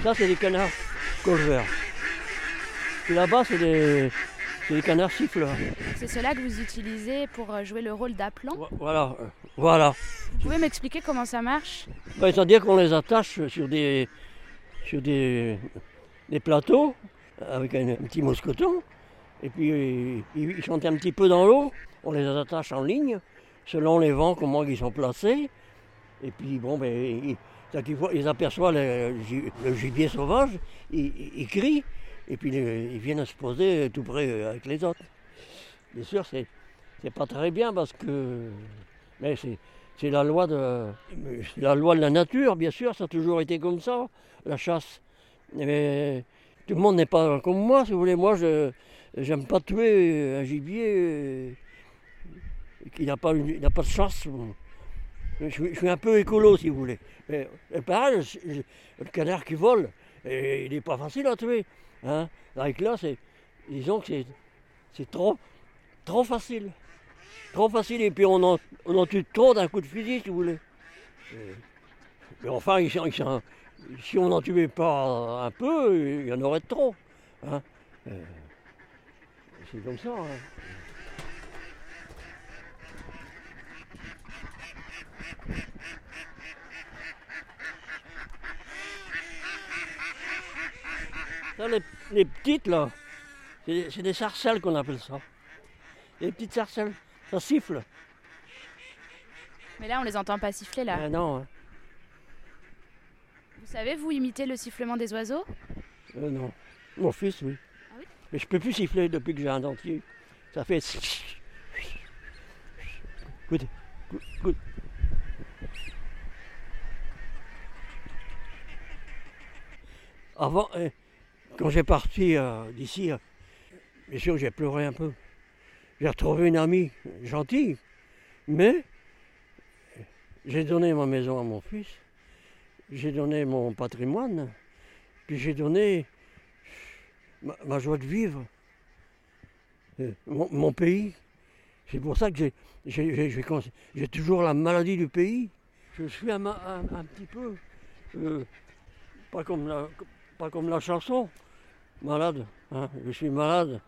Ça, c'est des canards colverts. Là-bas, c'est des, des canards siffleurs. C'est cela que vous utilisez pour euh, jouer le rôle d'appelant Voilà, euh, voilà. Vous pouvez m'expliquer comment ça marche? Bah, C'est-à-dire qu'on les attache sur des, sur des, des plateaux avec un, un petit mousqueton. Et puis ils, ils sont un petit peu dans l'eau. On les attache en ligne selon les vents, comment ils sont placés. Et puis bon, ben, ils, ils, aperçoivent le, gi- le gibier sauvage, ils crient. Et puis ils viennent se poser tout près euh, avec les autres. Bien sûr, c'est c'est pas très bien parce que. Mais c'est. C'est la loi de la loi de la nature, bien sûr, ça a toujours été comme ça, la chasse. Mais tout le monde n'est pas comme moi, si vous voulez. Moi, je j'aime pas tuer un gibier euh, qui n'a pas, il pas de chasse. Je, suis- un peu écolo, si vous voulez. Mais, pareil, le canard qui vole, il n'est pas facile à tuer. Hein? Avec là, c'est, disons que c'est, c'est trop, trop facile. Trop facile, et puis on en, on en tue trop d'un coup de fusil, si vous voulez. Et- mais enfin, si on n'en tuait pas un peu, il y en aurait trop. hein. Euh, c'est comme ça. hein. Ça, les, les petites, là, c'est des- sarcelles qu'on appelle ça. Les petites sarcelles, ça siffle. Mais là, on les entend pas siffler, là. Ah non. hein. Vous savez, vous imitez le sifflement des oiseaux? Euh, non. Mon fils, oui. Ah oui? Mais je peux plus siffler depuis que j'ai un dentier. Ça fait. Écoutez, écoute. Avant, euh, quand j'ai parti euh, d'ici, euh, bien sûr, j'ai pleuré un peu. J'ai retrouvé une amie gentille, mais j'ai donné ma maison à mon fils, j'ai donné mon patrimoine, puis j'ai donné ma, joie de vivre, euh, mon, pays. C'est pour ça que j'ai, toujours la maladie du pays. Je suis un, petit peu, pas, comme pas comme la chanson, malade. hein. Je suis malade,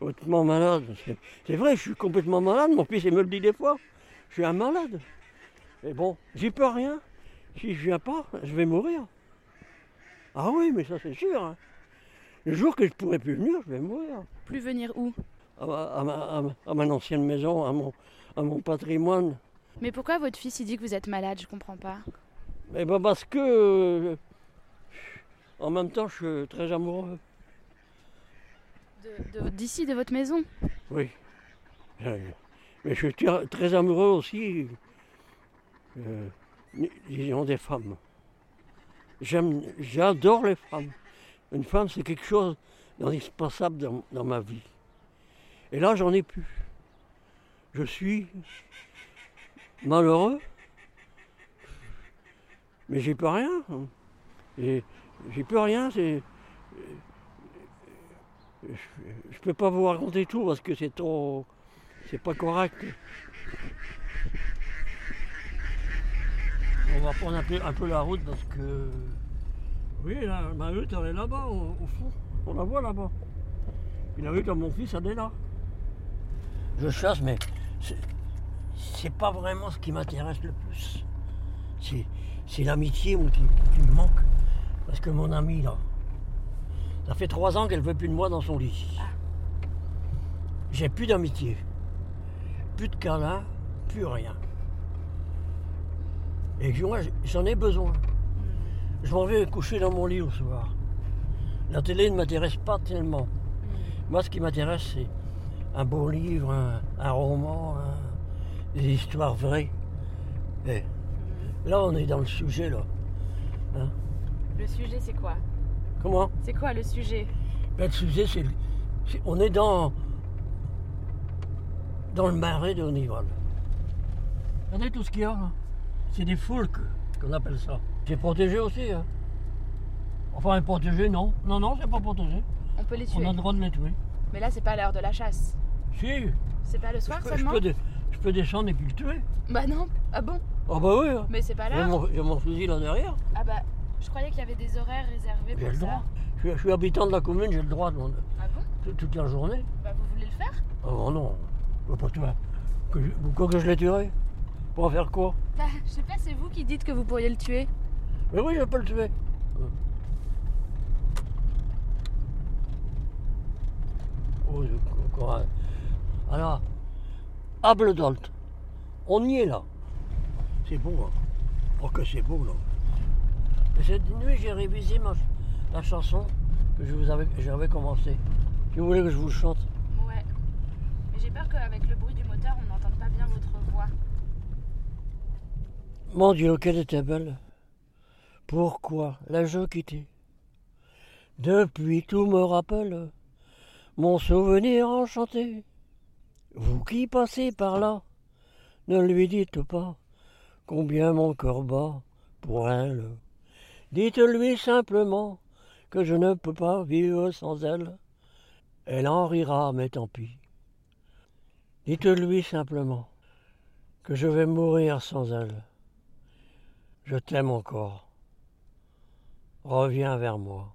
hautement malade. C'est, vrai, je suis complètement malade. Mon fils il me le dit des fois. Je suis un malade. Et bon, j'y peux rien. Si je viens pas, je vais mourir. Ah oui, mais ça c'est sûr. hein. Le jour que je pourrai plus venir, je vais mourir. Plus venir où? À ma, à ma- à ma- à ma ancienne maison, à mon, à mon patrimoine. Mais pourquoi votre fils il dit que vous êtes malade? Je comprends pas. Eh ben parce que, euh, en même temps, je suis très amoureux. D'ici, de votre maison Oui. Euh, Mais je suis très, amoureux aussi, euh, disons, des femmes. J'adore les femmes. Une femme, c'est quelque chose d'indispensable dans, ma vie. Et là, j'en ai plus. Je suis malheureux, mais j'y peux rien. Et j'y peux rien, c'est. Je, peux pas vous raconter tout parce que c'est trop. C'est pas correct. On va prendre un peu, la route parce que. Oui, la, ma hutte, elle est là-bas, au, fond. On la voit là-bas. Puis la hutte à mon fils, elle est là. Je chasse, mais c'est- pas vraiment ce qui m'intéresse le plus. C'est l'amitié qui, me manque. Parce que mon amie, là, ça fait trois ans qu'elle veut plus de moi dans son lit. J'ai plus d'amitié. Plus de câlins, plus rien. Et moi, j'en ai besoin. Je m'en vais coucher dans mon lit au soir. La télé ne m'intéresse pas tellement. Moi, ce qui m'intéresse, c'est un beau livre, un, roman, des histoires vraies. Là, on est dans le sujet, là. Hein? Le sujet, c'est quoi? Comment C'est quoi le sujet Ben, le sujet, c'est, On est dans. dans le marais de Honival. Regardez tout ce qu'il y a là. C'est des foulques qu'on appelle ça. C'est protégé aussi. Hein. Enfin, protégé, non. Non, non, c'est pas protégé. On peut les On tuer. a le droit de les tuer. Mais là, c'est pas l'heure de la chasse. Si, C'est pas le soir je peux, je seulement peux dé- je peux descendre et puis le tuer. Bah non. Ah bon Ah bah oui. hein. Mais c'est pas J'ai l'heure. mon, j'ai mon fusil là derrière. Ah bah, je croyais qu'il y avait des horaires réservés J'ai pour le ça. droit. Je suis, je suis habitant de la commune, j'ai le droit de, Ah bon? Toute- toute la journée. Bah vous voulez le faire? Oh non, je veux pas tuer. Que je, pourquoi que je l'ai tué? Pour en faire quoi? Bah, je sais pas, c'est vous qui dites que vous pourriez le tuer. Mais oui, je peux le tuer. Oh, je- encore un. Alors, Abledolt, on y est là. C'est beau, hein. Oh, que c'est beau, là. Et cette nuit, j'ai révisé ma, la chanson que je vous avais, j'avais commencé. Si vous voulez que je vous chante. Ouais. Mais j'ai peur qu'avec le bruit du moteur, on n'entende pas bien votre voix. Mon Dieu, qu'elle était belle. Pourquoi l'ai-je quittée? Depuis tout me rappelle mon souvenir enchanté. Vous qui passez par là, ne lui dites pas combien mon cœur bat pour elle. Dites-lui simplement que je ne peux pas vivre sans elle. Elle en rira, mais tant pis. Dites-lui simplement que je vais mourir sans elle. Je t'aime encore. Reviens vers moi.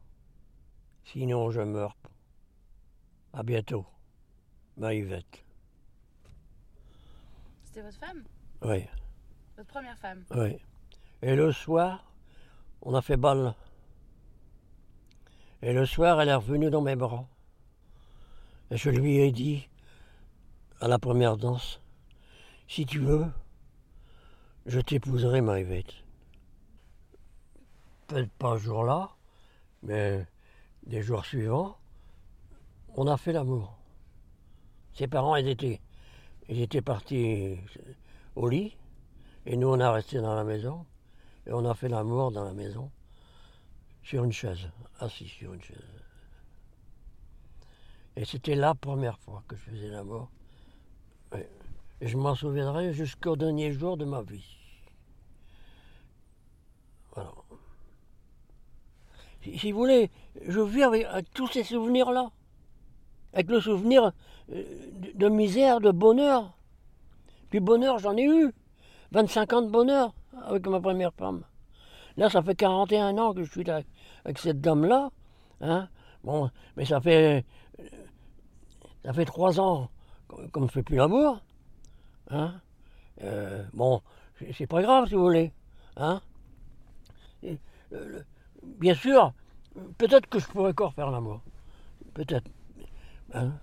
Sinon je meurs. À bientôt. Ma Yvette. C'était votre femme? Oui, Votre première femme? Oui. Et le soir, on a fait balle. Et le soir, elle est revenue dans mes bras. Et je lui ai dit, à la première danse, si tu veux, je t'épouserai, ma Yvette. peut-être pas ce jour-là, mais des jours suivants, on a fait l'amour. Ses parents, étaient, ils étaient partis au lit, et nous, on a resté dans la maison, et on a fait l'amour dans la maison, sur une chaise, assis sur une chaise. Et c'était la première fois que je faisais l'amour. Et et je m'en souviendrai jusqu'au dernier jour de ma vie. Voilà. Si, vous voulez, je vis avec, avec tous ces souvenirs-là. Avec le souvenir euh, de, de misère, de bonheur. Puis bonheur, j'en ai eu. 25 ans de bonheur avec ma première femme. Là, ça fait 41 ans que je suis avec cette dame-là. Hein. Bon, mais ça fait, euh, ça fait 3 ans qu'on ne fait plus l'amour. Hein Euh, bon, c'est- pas grave si vous voulez. Hein bien sûr, peut-être que je pourrais encore faire l'amour. Peut-être. Hein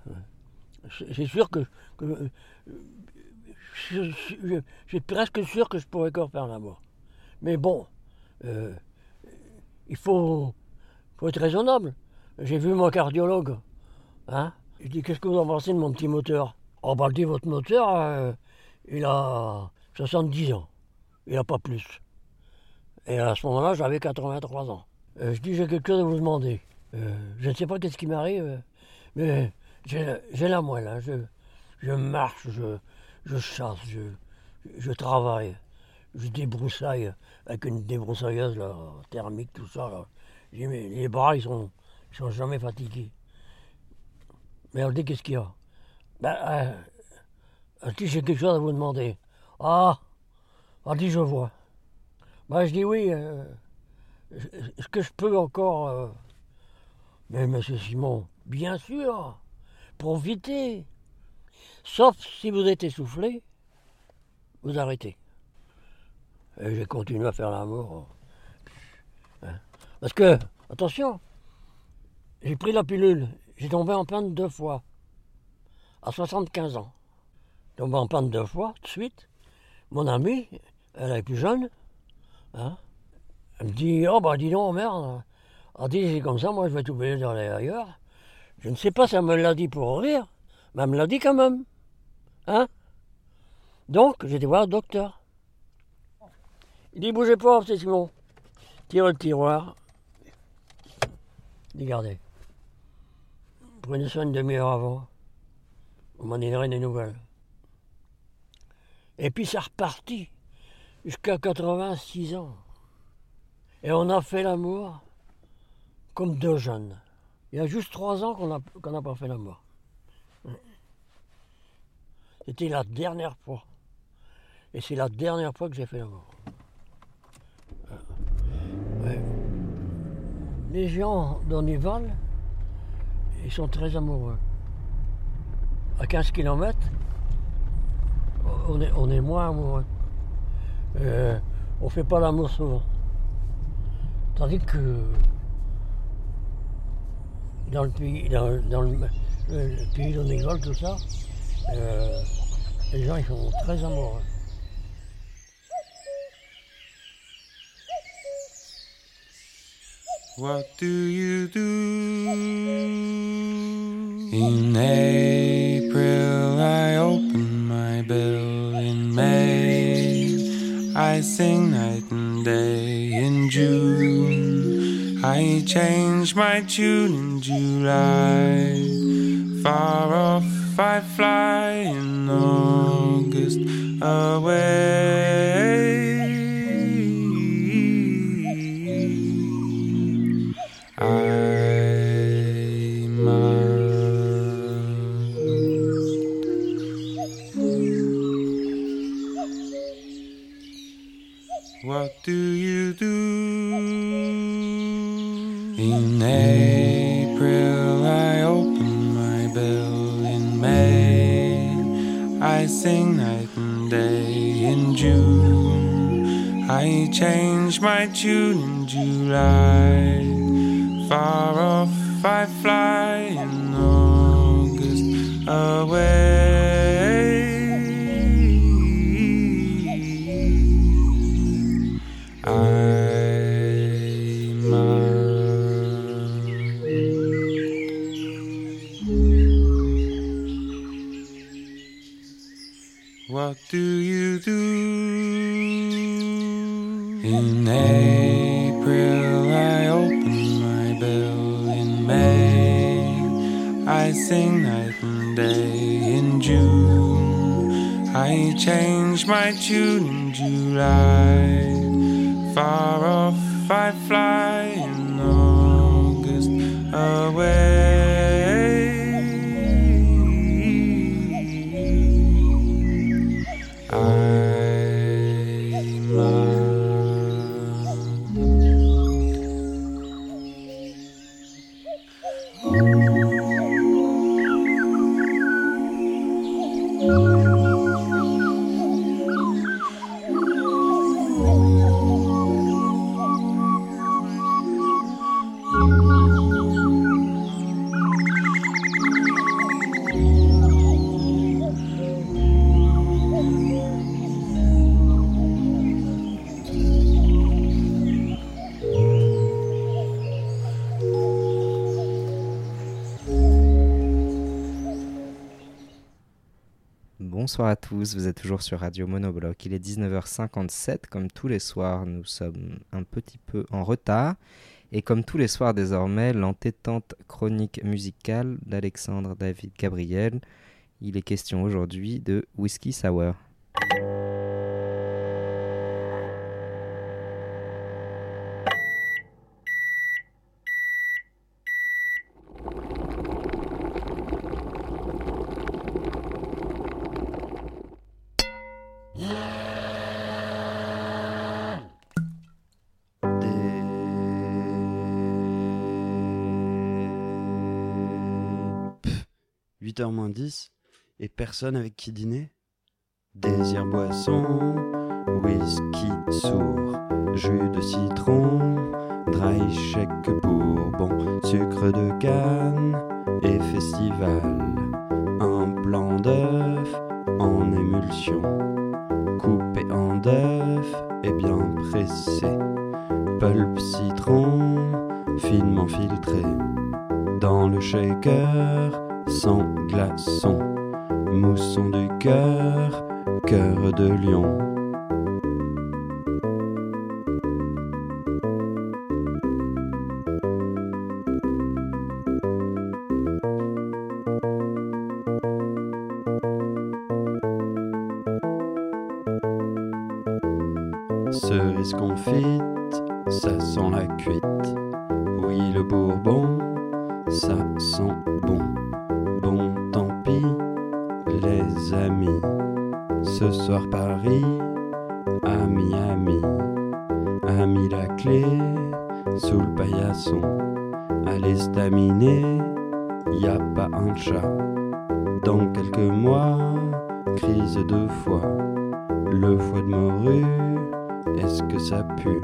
C'est sûr que. que, euh, je, suis presque sûr que je pourrais encore faire l'amour. Mais bon, euh, il faut, être raisonnable. J'ai vu mon cardiologue. Hein je dis, qu'est-ce que vous en pensez de mon petit moteur? Oh, bah, dit, votre moteur, euh, il a 70 ans. Il n'a pas plus. Et à ce moment-là, j'avais 83 ans. Euh, je dis, j'ai quelque chose à vous demander. Euh, je ne sais pas qu'est-ce qui m'arrive, mais j'ai la moelle. hein. Je, marche, je chasse, je, je travaille, je débroussaille avec une débroussailleuse là, thermique, tout ça. Là. Mais les bras, ils sont, ils sont jamais fatigués. Mais elle dit, qu'est-ce qu'il y a? Ben, euh, j'ai quelque chose à vous demander. Ah Elle dit, je vois. Ben, je dis, oui, euh, est-ce que je peux encore... euh, Mais monsieur Simon, bien sûr, profitez. Sauf si vous êtes essoufflé, vous arrêtez. Et j'ai continué à faire l'amour. Hein. Parce que, attention, j'ai pris la pilule, j'ai tombé en panne deux fois, à 75 ans. Tombé en panne deux fois, de suite. Mon amie, elle est plus jeune, hein, elle me dit, oh bah dis donc, merde, elle dit, c'est comme ça, moi je vais t'oublier d'aller ailleurs. Je ne sais pas si elle me l'a dit pour rire, mais elle me l'a dit quand même. Hein? Donc, j'ai été voir le docteur. Il dit, bougez pas, c'est Simon. Tire le tiroir. Il dit, regardez. Prenez soin une demi-heure avant. Vous m'en donnerez des nouvelles. Et puis ça repartit jusqu'à 86 ans. Et on a fait l'amour comme deux jeunes. Il y a juste trois ans qu'on n'a pas fait l'amour. C'était la dernière fois. Et c'est la dernière fois que j'ai fait l'amour. Ouais. Les gens d'Onival, ils sont très amoureux. À 15 km, on est, moins amoureux. Euh, on fait pas l'amour souvent. Tandis que dans le pays, dans, dans le, pays d'Onival, tout ça, euh, Euh, les gens ils sont très amoureux. What do you do? In April, I open my bill. In May, I sing night and day. In June, I change my tune. In July, far off, I fly. In August, away. Change my tune. In July, far off, I fly. Change my tune. In July, far off, I fly. Bonsoir à tous, vous êtes toujours sur Radio Monobloc. Il est 19h57, comme tous les soirs, nous sommes un petit peu en retard. Et comme tous les soirs désormais, l'entêtante chronique musicale d'Alexandre David Gabriel. Il est question aujourd'hui de Whisky Sour. Personne avec qui dîner? Désir boisson, whisky sourd, jus de citron, dry shake bourbon, sucre de canne et festival. Un blanc d'œuf en émulsion, coupé en d'œuf et bien pressé. Pulpe citron, finement filtré. Dans le shaker, sans glaçon, mousson du cœur, cœur de lion. Cerise confite, ça sent la cuite. Oui, le bourbon, ça sent Ce soir, Paris, à Miami. A mis la clé sous le paillasson. À l'estaminet, y a pas un chat. Dans quelques mois, crise de foie. Le foie de morue, est-ce que ça pue?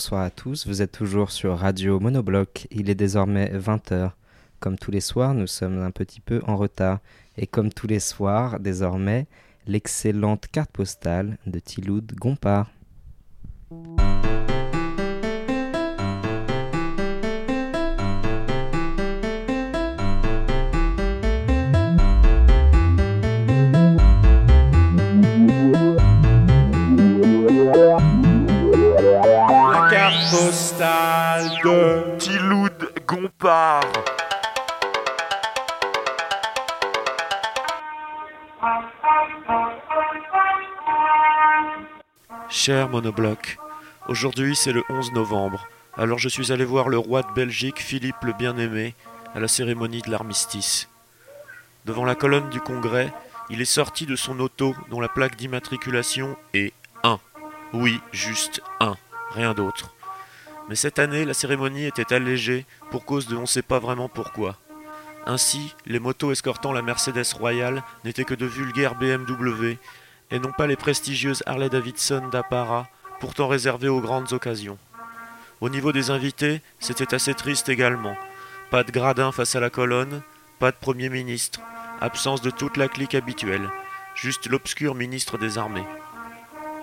Bonsoir à tous, vous êtes toujours sur Radio Monobloc. Il est désormais 20h. Comme tous les soirs, nous sommes un petit peu en retard. Et comme tous les soirs, désormais, l'excellente carte postale de Tiloud Gompard. Gompard. Cher Monobloc, aujourd'hui c'est le 11 novembre, alors je suis allé voir le roi de Belgique Philippe le Bien-Aimé à la cérémonie de l'armistice. Devant la colonne du Congrès, il est sorti de son auto dont la plaque d'immatriculation est 1. Oui, juste 1, rien d'autre. Mais cette année, la cérémonie était allégée pour cause de on ne sait pas vraiment pourquoi. Ainsi, les motos escortant la Mercedes Royale n'étaient que de vulgaires BMW et non pas les prestigieuses Harley Davidson d'apparat, pourtant réservées aux grandes occasions. Au niveau des invités, c'était assez triste également. Pas de gradin face à la colonne, pas de Premier ministre, absence de toute la clique habituelle, juste l'obscur ministre des Armées.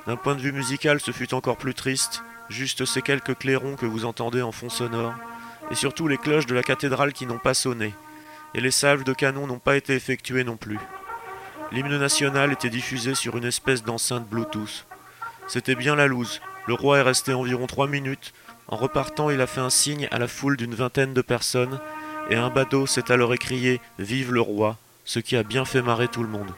D'un point de vue musical, ce fut encore plus triste, juste ces quelques clairons que vous entendez en fond sonore, et surtout les cloches de la cathédrale qui n'ont pas sonné, et les salves de canon n'ont pas été effectuées non plus. L'hymne national était diffusé sur une espèce d'enceinte Bluetooth. C'était bien la loose. Le roi est resté environ trois minutes. En repartant, il a fait un signe à la foule d'une vingtaine de personnes, et un badaud s'est alors écrié Vive le roi, ce qui a bien fait marrer tout le monde.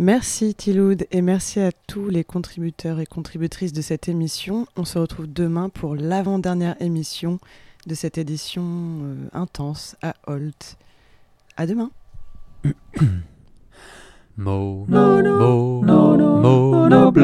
Merci Tiloud et merci à tous les contributeurs et contributrices de cette émission. On se retrouve demain pour l'avant-dernière émission de cette édition euh, intense à Holt. À demain. Mo, mo, mo, monobloc.